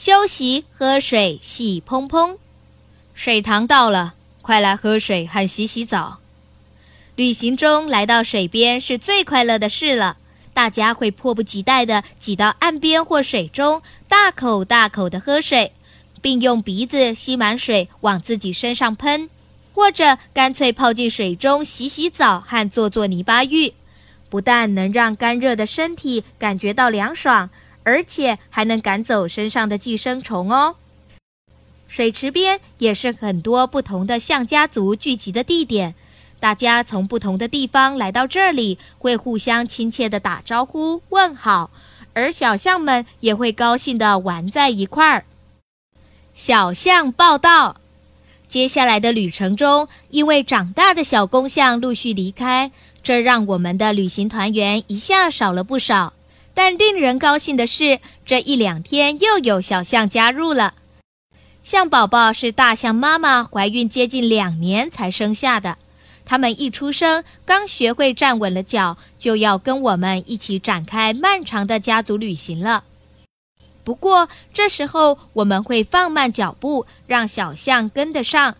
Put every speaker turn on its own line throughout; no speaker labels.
休息，喝水，洗砰砰。水塘到了，快来喝水和洗洗澡。旅行中来到水边是最快乐的事了，大家会迫不及待地挤到岸边或水中，大口大口地喝水，并用鼻子吸满水往自己身上喷，或者干脆泡进水中洗洗澡和做做泥巴浴，不但能让干热的身体感觉到凉爽。而且还能赶走身上的寄生虫哦。水池边也是很多不同的象家族聚集的地点，大家从不同的地方来到这里，会互相亲切的打招呼问好，而小象们也会高兴的玩在一块儿。小象报道：接下来的旅程中，因为长大的小公象陆续离开，这让我们的旅行团员一下少了不少。但令人高兴的是，这一两天又有小象加入了。象宝宝是大象妈妈怀孕接近两年才生下的，他们一出生刚学会站稳了脚，就要跟我们一起展开漫长的家族旅行了。不过这时候我们会放慢脚步，让小象跟得上，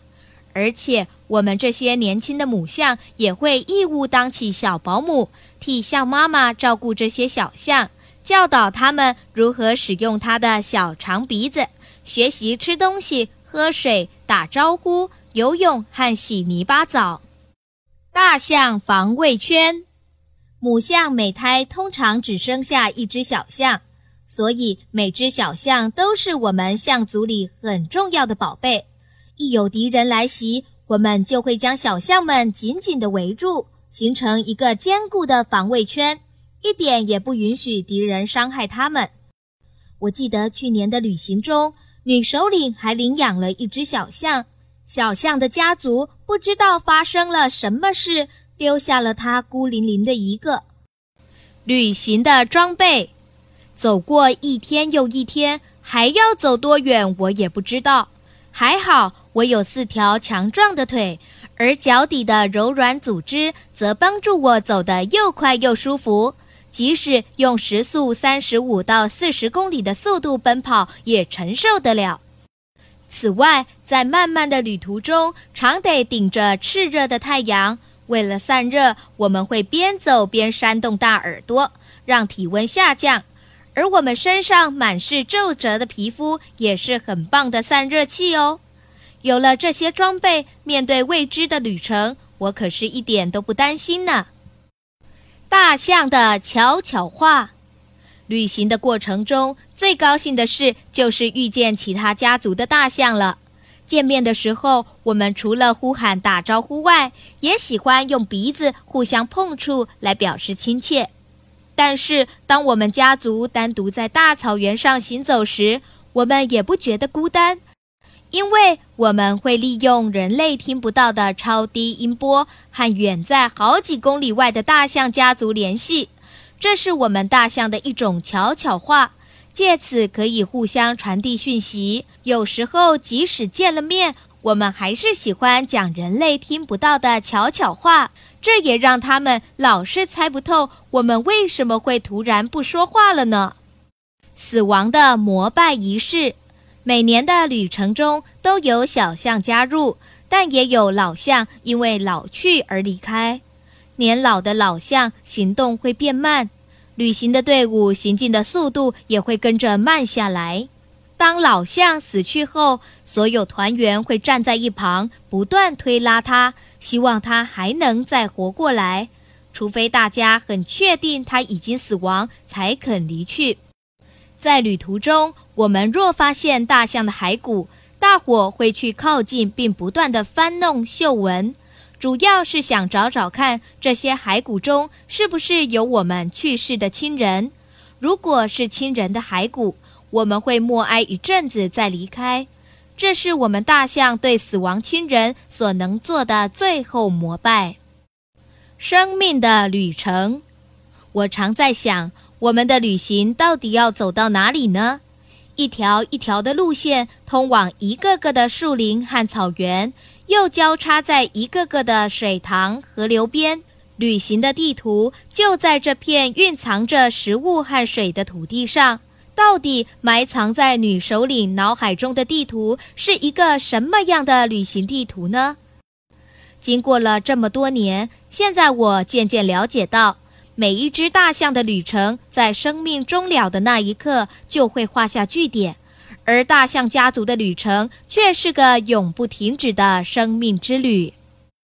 而且我们这些年轻的母象也会义务当起小保姆。替象妈妈照顾这些小象，教导他们如何使用它的小长鼻子，学习吃东西、喝水、打招呼、游泳和洗泥巴澡。大象防卫圈，母象每胎通常只生下一只小象，所以每只小象都是我们象族里很重要的宝贝。一有敌人来袭，我们就会将小象们紧紧地围住。形成一个坚固的防卫圈，一点也不允许敌人伤害它们。我记得去年的旅行中，女首领还领养了一只小象，小象的家族不知道发生了什么事，丢下了它孤零零的一个。旅行的装备，走过一天又一天，还要走多远我也不知道。还好我有四条强壮的腿。而脚底的柔软组织则帮助我走得又快又舒服，即使用时速三十五到四十公里的速度奔跑也承受得了。此外，在漫漫的旅途中，常得顶着炽热的太阳，为了散热，我们会边走边扇动大耳朵，让体温下降。而我们身上满是皱褶的皮肤也是很棒的散热器哦。有了这些装备，面对未知的旅程，我可是一点都不担心呢。大象的悄悄话，旅行的过程中最高兴的事就是遇见其他家族的大象了。见面的时候，我们除了呼喊打招呼外，也喜欢用鼻子互相碰触来表示亲切。但是，当我们家族单独在大草原上行走时，我们也不觉得孤单。因为我们会利用人类听不到的超低音波和远在好几公里外的大象家族联系，这是我们大象的一种悄悄话，借此可以互相传递讯息。有时候即使见了面，我们还是喜欢讲人类听不到的悄悄话，这也让他们老是猜不透我们为什么会突然不说话了呢？死亡的膜拜仪式。每年的旅程中都有小象加入，但也有老象因为老去而离开。年老的老象行动会变慢，旅行的队伍行进的速度也会跟着慢下来。当老象死去后，所有团员会站在一旁，不断推拉它，希望它还能再活过来。除非大家很确定它已经死亡，才肯离去。在旅途中，我们若发现大象的骸骨，大伙会去靠近，并不断的翻弄嗅闻，主要是想找找看这些骸骨中是不是有我们去世的亲人。如果是亲人的骸骨，我们会默哀一阵子再离开。这是我们大象对死亡亲人所能做的最后膜拜。生命的旅程，我常在想，我们的旅行到底要走到哪里呢？一条一条的路线通往一个个的树林和草原，又交叉在一个个的水塘、河流边。旅行的地图就在这片蕴藏着食物和水的土地上。到底埋藏在女首领脑海中的地图是一个什么样的旅行地图呢？经过了这么多年，现在我渐渐了解到，每一只大象的旅程在生命终了的那一刻就会画下句点，而大象家族的旅程却是个永不停止的生命之旅。